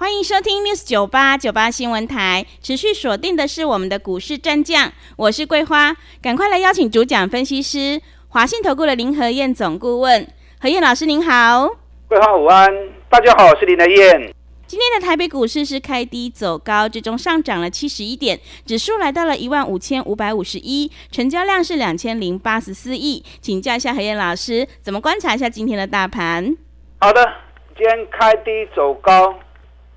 欢迎收听 News 九八九八新闻台，持续锁定的是我们的股市战将，我是桂花，赶快来邀请主讲分析师华信投顾的林和燕总顾问，何燕老师您好，桂花午安，大家好，我是林和燕。今天的台北股市是开低走高，最终上涨了七十一点，指数来到了一万五千五百五十一，成交量是两千零八十四亿，请教一下何燕老师，怎么观察一下今天的大盘？好的，今天开低走高。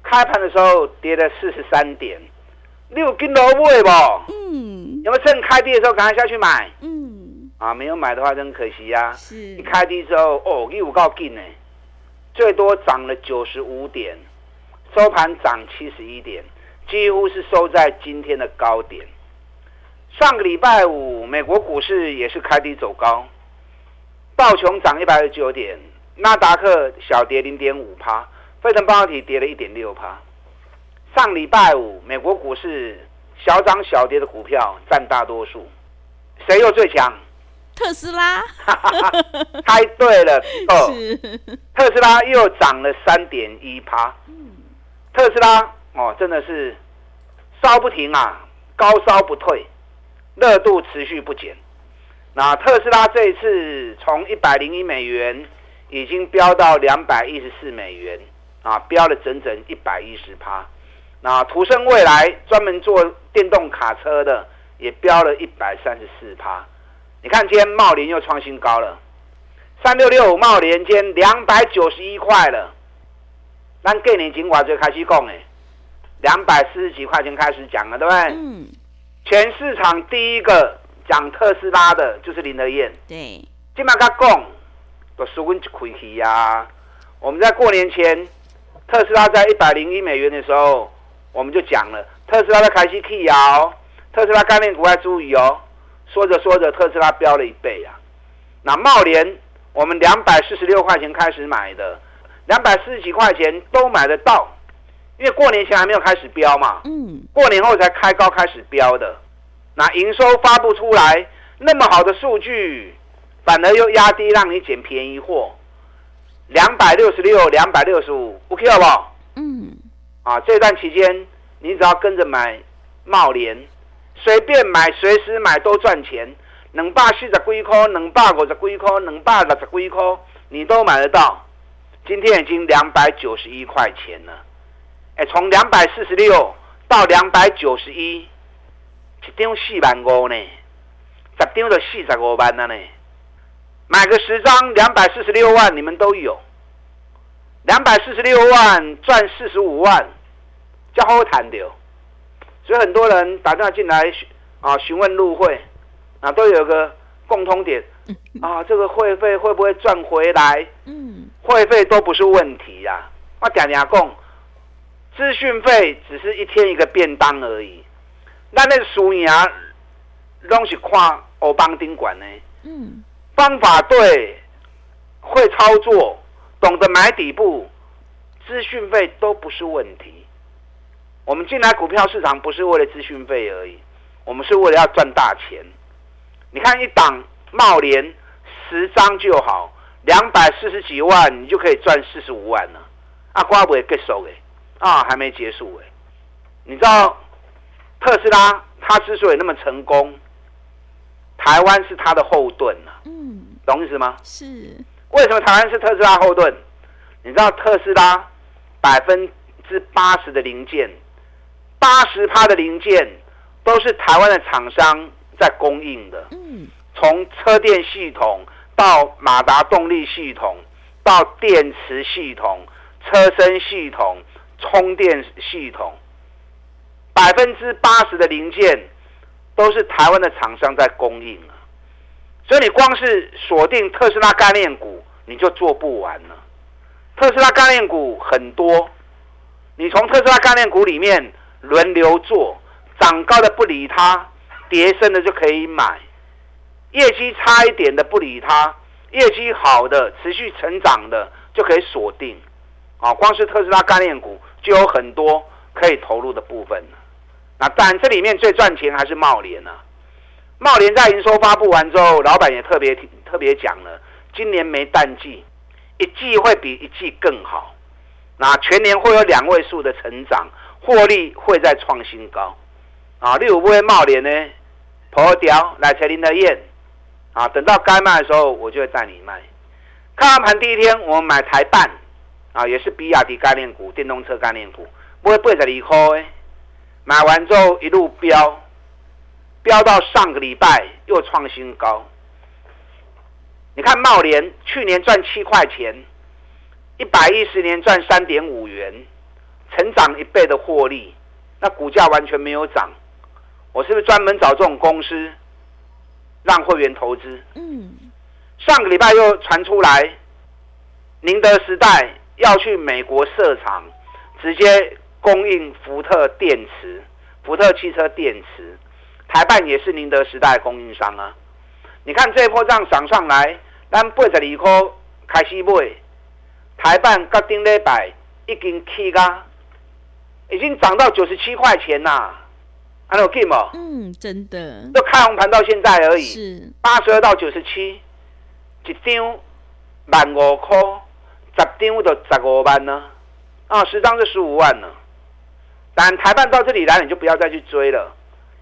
开盘的时候跌了四十三点，六斤萝卜不？嗯，有没有趁开低的时候赶快下去买？嗯，啊，没有买的话真可惜呀。是，一开低之后，哦，六够劲呢，最多涨了九十五点，收盘涨七十一点，几乎是收在今天的高点。上个礼拜五，美国股市也是开低走高，道琼涨一百二十九点，纳达克小跌零点五趴。费城半导体跌了一点六趴。上礼拜五，美国股市小涨小跌的股票占大多数，谁又最强？特斯拉。猜对了，哦，特斯拉又涨了三点一趴。特斯拉哦，真的是烧不停啊，高烧不退，热度持续不减。那特斯拉这一次从一百零一美元已经飙到两百一十四美元。啊，飙了整整一百一十趴。那途胜未来专门做电动卡车的，也飙了一百三十四趴。你看今天茂林又创新高了，三六六五茂林间两百九十一块了。那给你尽管就开始讲哎，两百四十几块钱开始讲了，对不对？嗯。全市场第一个讲特斯拉的就是林德燕。对。今麦他讲，都输温一亏去呀。我们在过年前。特斯拉在一百零一美元的时候，我们就讲了，特斯拉的开始 K 摇，特斯拉概念股要注意哦。说着说着，特斯拉飙了一倍呀。那茂联，我们两百四十六块钱开始买的，两百四十几块钱都买得到，因为过年前还没有开始飙嘛。嗯。过年后才开高开始飙的，那营收发布出来，那么好的数据，反而又压低，让你捡便宜货。两百六十六，两百六十五，OK 好不好？嗯，啊，这段期间你只要跟着买茂联，随便买，随时买都赚钱。两百四十几块，两百五十几块，两百六十几块，你都买得到。今天已经两百九十一块钱了，哎，从两百四十六到两百九十一，一张四万五呢，十张就四十五万了呢。买个十张，两百四十六万，你们都有。两百四十六万赚四十五万，叫好谈的。所以很多人打电话进来啊，询问入会啊，都有个共通点啊，这个会费会不会赚回来？嗯，会费都不是问题呀。我讲讲讲，资讯费只是一天一个便当而已。那那输赢拢是看欧邦宾馆呢。嗯。方法对，会操作，懂得买底部，资讯费都不是问题。我们进来股票市场不是为了资讯费而已，我们是为了要赚大钱。你看一档茂联十张就好，两百四十几万，你就可以赚四十五万了。阿瓜不会结束哎，啊还没结束哎。你知道特斯拉它之所以那么成功？台湾是它的后盾啊，嗯，懂意思吗？是。为什么台湾是特斯拉后盾？你知道特斯拉百分之八十的零件，八十趴的零件都是台湾的厂商在供应的。嗯。从车电系统到马达动力系统，到电池系统、车身系统、充电系统，百分之八十的零件。都是台湾的厂商在供应啊，所以你光是锁定特斯拉概念股，你就做不完了。特斯拉概念股很多，你从特斯拉概念股里面轮流做，涨高的不理它，跌升的就可以买。业绩差一点的不理它，业绩好的持续成长的就可以锁定。啊，光是特斯拉概念股就有很多可以投入的部分那当然，这里面最赚钱还是茂联啊。茂联在营收发布完之后，老板也特别特别讲了，今年没淡季，一季会比一季更好。那全年会有两位数的成长，获利会再创新高。啊，例如不会茂联呢，破掉来财林的燕。啊，等到该卖的时候，我就会带你卖。看完盘第一天，我们买台办，啊，也是比亚迪概念股、电动车概念股，不会八十二块。买完之后一路飙，飙到上个礼拜又创新高。你看茂联去年赚七块钱，一百一十年赚三点五元，成长一倍的获利，那股价完全没有涨。我是不是专门找这种公司？让会员投资。嗯，上个礼拜又传出来，宁德时代要去美国设厂，直接供应福特电池、福特汽车电池。台办也是宁德时代供应商啊。你看这一波这样涨上来，咱八十二块开始买，台办隔顶礼拜已经起噶，已经涨到九十七块钱呐。还有 game 哦，嗯，真的，都开红盘到现在而已，是八十二到九十七，一张万五块，十张就十五万呢，啊，十张就十五万了。但台办到这里来，你就不要再去追了，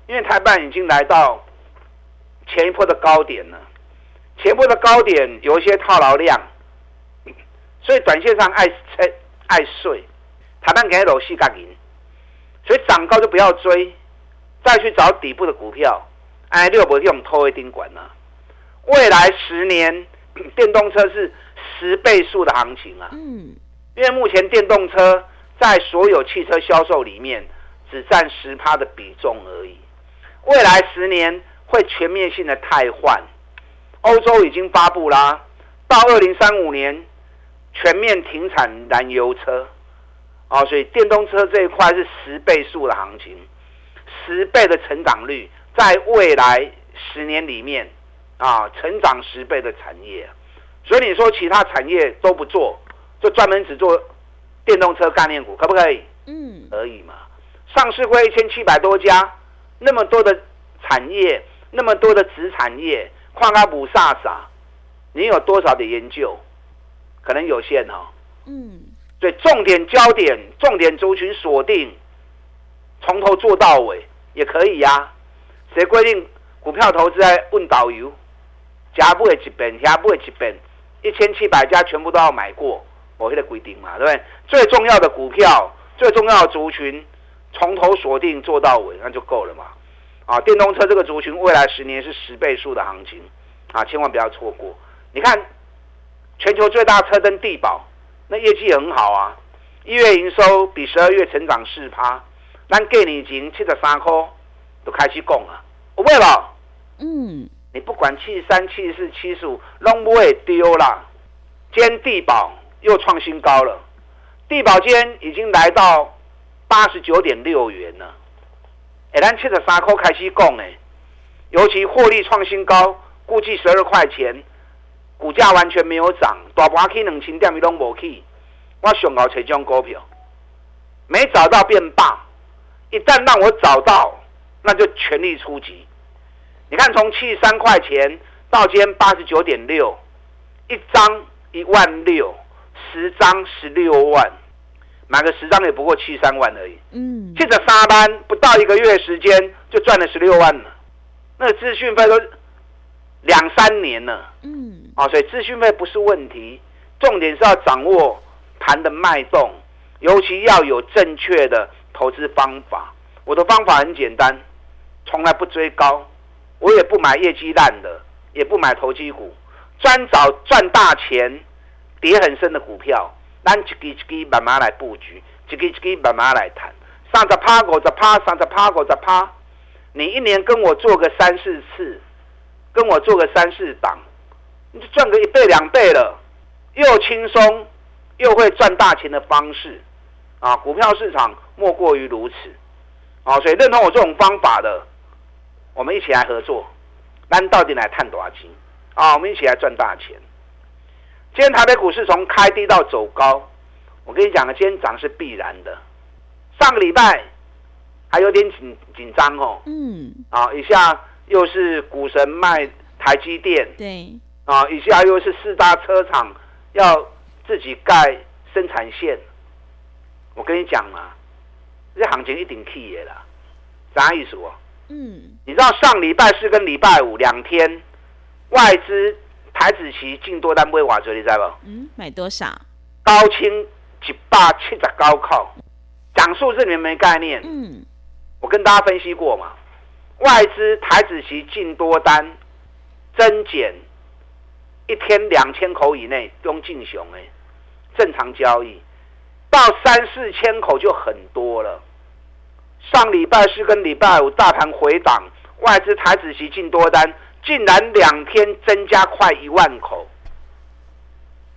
因为台办已经来到前一波的高点了，前波的高点有一些套牢量，所以短线上爱猜爱睡，台办给你楼细干银，所以涨高就不要追。再去找底部的股票，哎，六不用偷一丁管呢？未来十年 电动车是十倍数的行情啊！嗯，因为目前电动车在所有汽车销售里面只占十趴的比重而已。未来十年会全面性的汰换，欧洲已经发布啦，到二零三五年全面停产燃油车，哦，所以电动车这一块是十倍数的行情。十倍的成长率，在未来十年里面，啊，成长十倍的产业，所以你说其他产业都不做，就专门只做电动车概念股，可不可以？嗯，可以嘛。上市会一千七百多家，那么多的产业，那么多的子产业，矿阿补萨萨，你有多少的研究？可能有限哦。嗯，所以重点焦点，重点族群锁定，从头做到尾。也可以呀，谁规定股票投资在问导游？加不会几本，加不会几本，一千七百家全部都要买过，我这个规定嘛，对不对？最重要的股票，最重要的族群，从头锁定做到尾，那就够了嘛。啊，电动车这个族群未来十年是十倍数的行情，啊，千万不要错过。你看，全球最大车灯地保，那业绩很好啊，一月营收比十二月成长四趴。咱给你钱七十三块，都开始讲啊，有买无？嗯，你不管七十三、七十四、七十五，拢不会丢啦。今天地保又创新高了，地保间已经来到八十九点六元了。哎，咱七十三块开始讲诶，尤其获利创新高，估计十二块钱，股价完全没有涨，大盘去两千点，伊拢无去。我上高找这种股票，没找到变霸。一旦让我找到，那就全力出击。你看，从七十三块钱到今天八十九点六，一张一万六，十张十六万，买个十张也不过七三万而已。嗯，借着三班不到一个月时间就赚了十六万了，那个资讯费都两三年了。嗯，啊，所以资讯费不是问题，重点是要掌握盘的脉动，尤其要有正确的。投资方法，我的方法很简单，从来不追高，我也不买业绩烂的，也不买投机股，专找赚大钱、跌很深的股票，咱一支一支慢慢来布局，一支一支慢慢来谈。三十趴五十趴，三十趴五十趴，你一年跟我做个三四次，跟我做个三四档，你就赚个一倍两倍了，又轻松又会赚大钱的方式。啊，股票市场莫过于如此，啊，所以认同我这种方法的，我们一起来合作。咱到底来探多少钱啊？我们一起来赚大钱。今天台北股市从开低到走高，我跟你讲了，今天涨是必然的。上个礼拜还有点紧紧张哦，嗯，啊，一下又是股神卖台积电，对，啊，一下又是四大车厂要自己盖生产线。我跟你讲嘛，这行情一定起的啦，啥意思哦？嗯，你知道上礼拜四跟礼拜五两天，外资台子期进多单不会瓦折，你知道不？嗯，买多少？高清一百七十高靠，讲数字你们没概念。嗯，我跟大家分析过嘛，外资台子期进多单增减一天两千口以内用进熊哎，正常交易到三四千口就很多了。上礼拜四跟礼拜五大盘回档，外资台子期进多单竟然两天增加快一万口，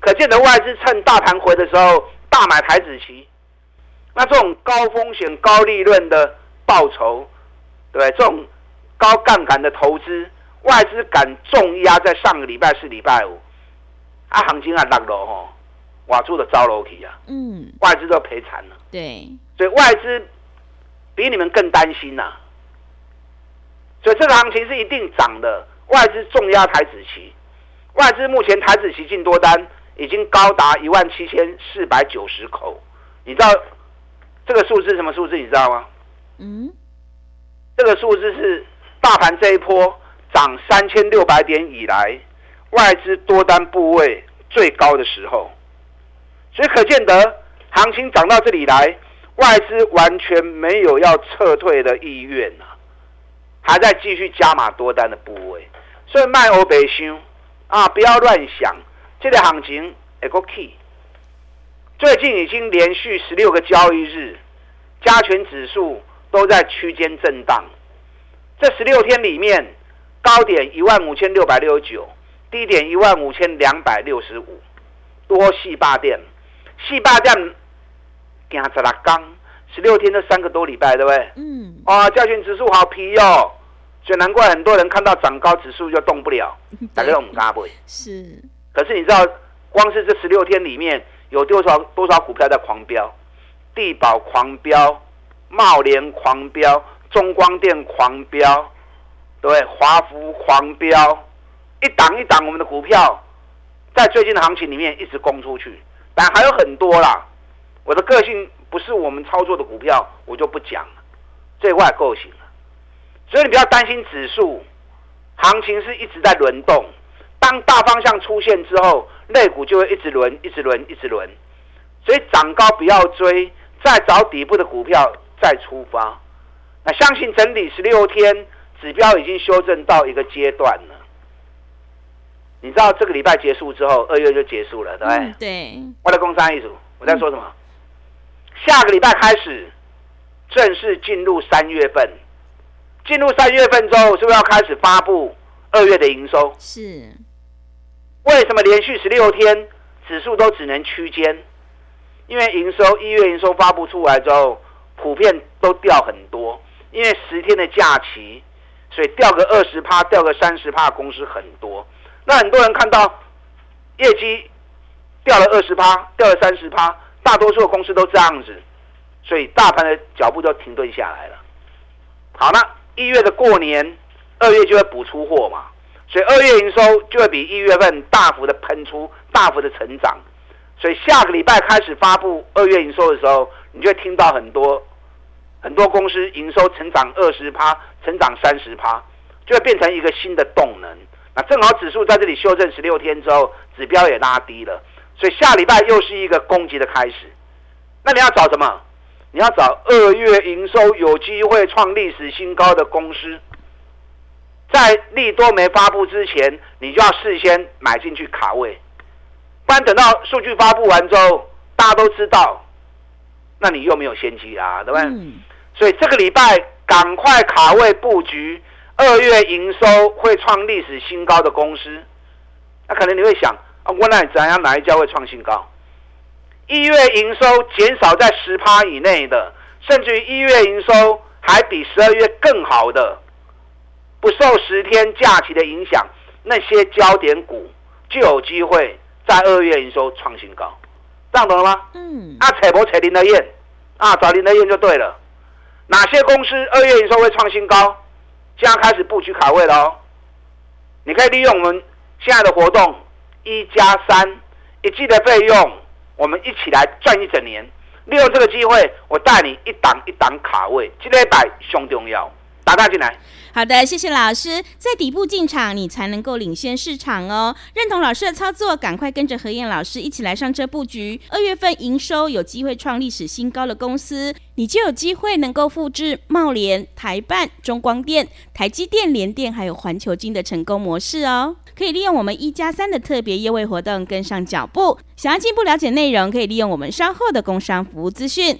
可见的外资趁大盘回的时候大买台子期，那这种高风险高利润的报酬，对？这种高杠杆的投资，外资敢重压在上个礼拜四、礼拜五，啊，行情啊落落吼，瓦住的糟楼去啊，嗯，外资都赔惨了，对，所以外资比你们更担心呐、所以这个行情是一定涨的，外资重压台子期，外资目前台子期进多单已经高达一万七千四百九十口，你知道这个数字是什么数字？你知道吗？嗯，这个数字是大盘这一波涨三千六百点以来，外资多单部位最高的时候，所以可见得行情涨到这里来，外资完全没有要撤退的意愿呐、还在继续加码多单的部位，所以卖欧北箱啊，不要乱想，这个行情会个 key。最近已经连续十六个交易日，加权指数都在区间震荡。这十六天里面，高点一万五千六百六十九，低点一万五千两百六十五，多细霸店，细霸店行十六刚，十六天这三个多礼拜，对不对？嗯，啊，加权指数好皮哦，所以难怪很多人看到涨高指数就动不了，大家都唔敢买。是，可是你知道，光是这十六天里面有多少多少股票在狂飙？地保狂飙，茂联狂飙，中光电狂飙，对？华孚狂飙，一档一档我们的股票，在最近的行情里面一直攻出去，但还有很多啦。我的个性不是我们操作的股票，我就不讲了，这外够行了。所以你不要担心指数，行情是一直在轮动。当大方向出现之后，类股就会一直轮，一直轮，一直轮。所以涨高不要追，再找底部的股票再出发。那相信整理十六天，指标已经修正到一个阶段了。你知道这个礼拜结束之后，二月就结束了，对不对？嗯对，我的工商一组，我在说什么？下个礼拜开始正式进入三月份，进入三月份之后，是不是要开始发布二月的营收？是，为什么连续十六天指数都只能区间？因为营收一月营收发布出来之后，普遍都掉很多，因为十天的假期，所以掉个二十趴，掉个三十趴，公司很多。那很多人看到业绩掉了二十趴，掉了三十趴，大多数的公司都这样子，所以大盘的脚步就停顿下来了。好，那一月的过年，二月就会补出货嘛。所以二月营收就会比一月份大幅的喷出，大幅的成长。所以下个礼拜开始发布二月营收的时候，你就会听到很多很多公司营收成长二十趴，成长三十趴，就会变成一个新的动能。那正好指数在这里修正十六天之后，指标也拉低了，所以下礼拜又是一个攻击的开始。那你要找什么？你要找二月营收有机会创历史新高的公司。在利多没发布之前，你就要事先买进去卡位，不然等到数据发布完之后，大家都知道，那你又没有先机啊，对不对？嗯，所以这个礼拜赶快卡位布局二月营收会创历史新高的公司。那可能你会想啊，我那怎样哪一家会创新高？一月营收减少在十趴以内的，甚至于一月营收还比十二月更好的，不受十天假期的影响，那些焦点股就有机会在二月营收创新高，这样懂了吗？嗯。啊，扯不扯林德燕？啊，找林德燕就对了。哪些公司二月营收会创新高？现在开始布局卡位了哦。你可以利用我们现在的活动一加三一季的费用，我们一起来赚一整年。利用这个机会，我带你一档一档卡位，这一摆上重要，打他进来。好的，谢谢老师。在底部进场，你才能够领先市场哦。认同老师的操作，赶快跟着何燕老师一起来上车布局。二月份营收有机会创历史新高的公司，你就有机会能够复制茂联、台办、中光电、台积电、联电还有环球金的成功模式哦。可以利用我们一加三的特别优惠活动跟上脚步。想要进一步了解内容，可以利用我们稍后的工商服务资讯。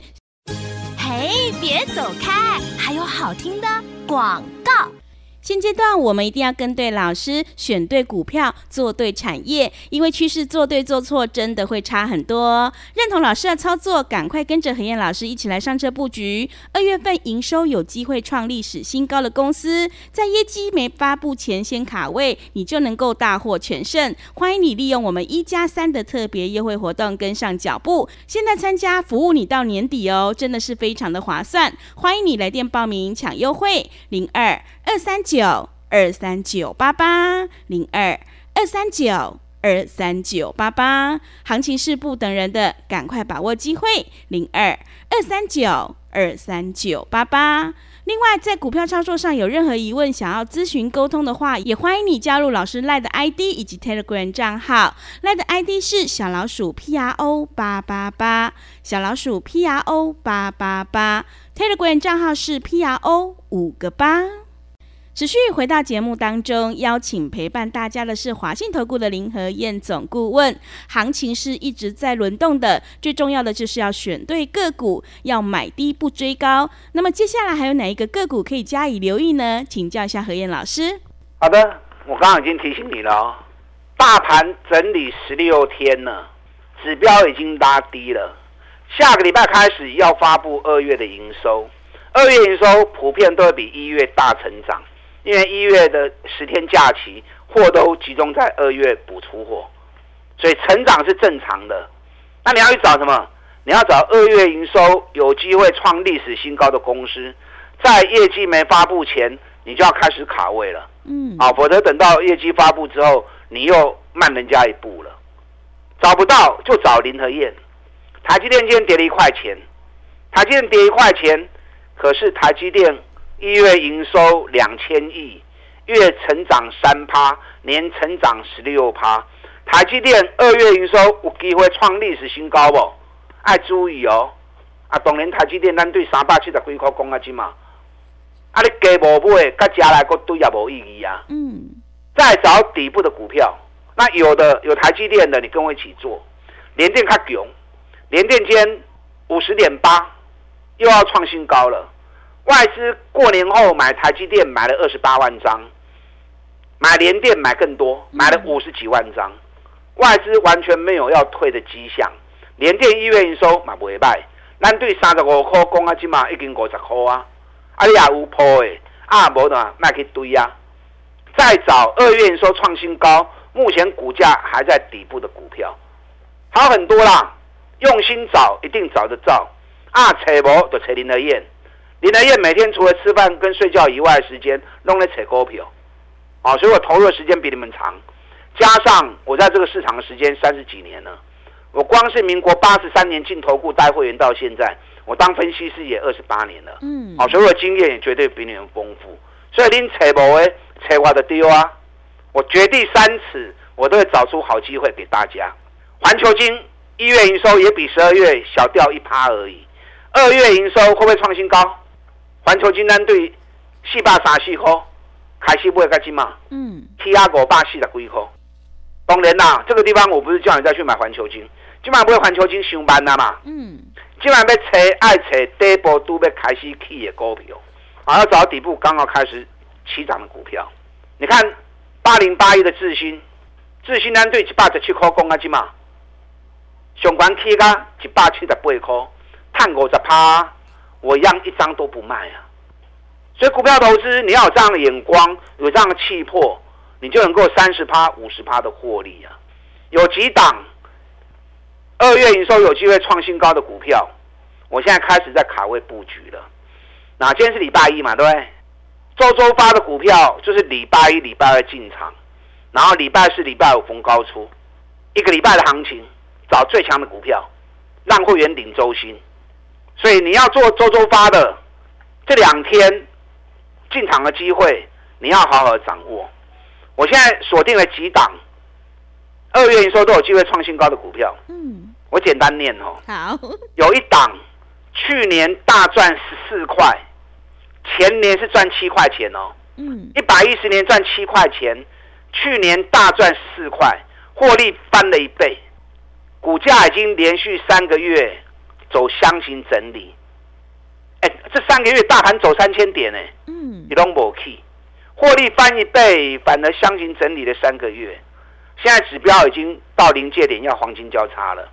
嘿，别走开，还有好听的广告。现阶段我们一定要跟对老师，选对股票，做对产业，因为趋势做对做错真的会差很多。认同老师的操作，赶快跟着何燕老师一起来上车布局。二月份营收有机会创历史新高的公司，在业绩没发布前先卡位，你就能够大获全胜。欢迎你利用我们一加三的特别优惠活动跟上脚步，现在参加服务你到年底哦，真的是非常的划算。欢迎你来电报名抢优惠，零二二三九。二三九八八零二二三九二三九八八，行情是不等人的，赶快把握机会。零二二三九二三九八八。另外，在股票操作上有任何疑问，想要咨询沟通的话，也欢迎你加入老师赖的 ID 以及 Telegram 账号。赖的 ID 是小老鼠 P R O 八八八，小老鼠 P R O 八八八。Telegram 账号是 P R O 五个八。持续回到节目当中，邀请陪伴大家的是华信投顾的林和燕总顾问。行情是一直在轮动的，最重要的就是要选对个股，要买低不追高。那么接下来还有哪一个个股可以加以留意呢？请教一下何燕老师。好的，我刚刚已经提醒你了，大盘整理十六天了，指标已经拉低了，下个礼拜开始要发布二月的营收，二月营收普遍都会比一月大成长。因为一月的十天假期，货都集中在二月补出货，所以成长是正常的。那你要去找什么？你要找二月营收有机会创历史新高的公司，在业绩没发布前，你就要开始卡位了。嗯，啊，否则等到业绩发布之后，你又慢人家一步了。找不到就找林和燕。台积电今天跌了一块钱，台积电跌一块钱，可是台积电。一月营收两千亿，月成长三趴，年成长十六趴。台积电二月营收有机会创历史新高不？爱注意哦！啊，当年台积电咱对三百七十几块讲啊，只嘛，啊你加无买，甲加来个对也无意义啊。嗯。再找底部的股票，那有的有台积电的，你跟我一起做。联电较强，联电间五十点八，又要创新高了。外资过年后买台积电买了二十八万张，买联电买更多，买了五十几万张。外资完全没有要退的迹象。联电一月营收嘛不会卖，咱对三十五块讲啊，起码已经五十块啊。啊，你也有破的，啊无的卖去堆啊。再找二月营收创新高，目前股价还在底部的股票，好很多啦。用心找，一定找得到。啊，找无就找林德燕。林德燕每天除了吃饭跟睡觉以外，时间弄来扯股票，啊，所以我投入的时间比你们长，加上我在这个市场的时间三十几年了，我光是民国八十三年进投顾带会员到现在，我当分析师也二十八年了，嗯，好，所以我经验也绝对比你们丰富，所以您扯无诶，扯我的丢啊，我绝地三尺，我都会找出好机会给大家。环球金一月营收也比十二月小掉一趴而已，二月营收会不会创新高？环球金单对四百三四块开始买个金嘛？嗯，T 压五百四十几块。当然啦，这个地方我不是叫你再去买环球金，今晚不会环球金上班啦嘛？嗯，今晚要找爱找底部都要开始起的股票，啊，要找底部刚好开始起涨的股票。你看八零八一的智新，智新单对一百十七块公啊金嘛，上关起个一百七十八块，探五十趴。我一样一张都不卖啊！所以股票投资你要有这样的眼光，有这样的气魄，你就能够三十趴、五十趴的获利啊。有几档二月营收有机会创新高的股票，我现在开始在卡位布局了。那今天是礼拜一嘛，对不对？周周发的股票就是礼拜一、礼拜二进场，然后礼拜四、礼拜五逢高出，一个礼拜的行情找最强的股票，让会员领周薪。所以你要做周周发的这两天进场的机会，你要好好掌握。我现在锁定了几档。二月营收都有机会创新高的股票，嗯，我简单念哦。好，有一档去年大赚十四块，前年是赚七块钱哦。嗯，一百一十年赚七块钱，去年大赚十四块，获利翻了一倍，股价已经连续三个月走箱型整理。哎，这三个月大盘走三千点呢，嗯，你都没去，获利翻一倍，反而箱型整理了三个月。现在指标已经到临界点，要黄金交叉了。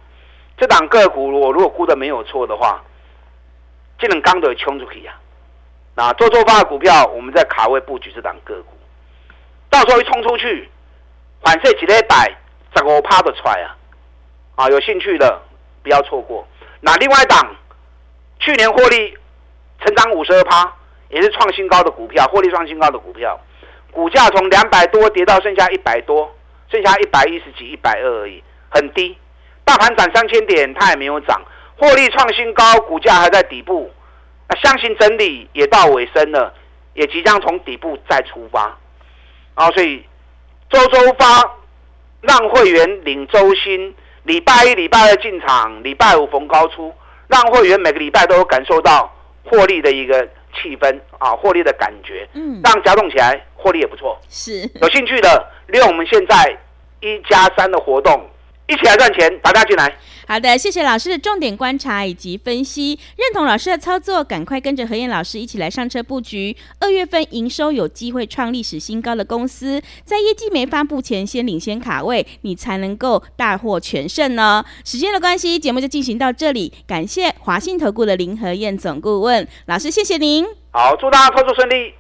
这档个股，我如果估的没有错的话，这能刚得冲出去呀。那做做发的股票，我们在卡位布局这档个股，到时候一冲出去，反射几礼百，十五趴的出来啊！啊，有兴趣的不要错过。那另外一档，去年获利成长五十二趴，也是创新高的股票，获利创新高的股票，股价从两百多跌到剩下一百多。剩下一百一十几、一百二而已，很低。大盘涨三千点，它也没有涨，获利创新高，股价还在底部。那相信整理也到尾声了，也即将从底部再出发。然后，所以周周发让会员领周薪，礼拜一、礼拜二进场，礼拜五逢高出，让会员每个礼拜都有感受到获利的一个气氛啊，获利的感觉。嗯，让加动起来，获利也不错。是有兴趣的。利用我们现在一加三的活动，一起来赚钱，大家进来。好的，谢谢老师的重点观察以及分析，认同老师的操作，赶快跟着何燕老师一起来上车布局。二月份营收有机会创历史新高的公司，在业绩没发布前先领先卡位，你才能够大获全胜呢。时间的关系，节目就进行到这里，感谢华信投顾的林何燕总顾问老师，谢谢您。好，祝大家操作顺利。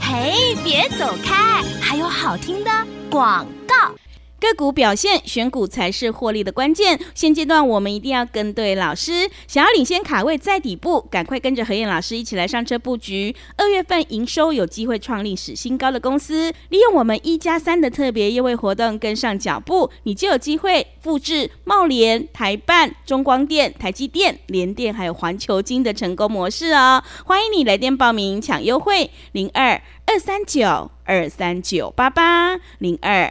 嘿，别走开！还有好听的广告。个股表现，选股才是获利的关键。现阶段我们一定要跟对老师，想要领先卡位在底部，赶快跟着何燕老师一起来上车布局。二月份营收有机会创历史新高的公司，利用我们一加三的特别优惠活动跟上脚步，你就有机会复制茂联、台办、中光电、台积电、联电还有环球金的成功模式哦。欢迎你来电报名抢优惠，零二二三九二三九八八零二。